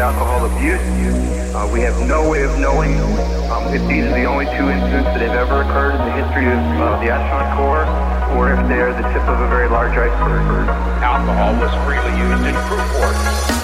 alcohol abuse. Uh, we have no way of knowing um, if these are the only two incidents that have ever occurred in the history of uh, the astronaut corps, or if they're the tip of a very large iceberg. Alcohol was freely used in crew quarters.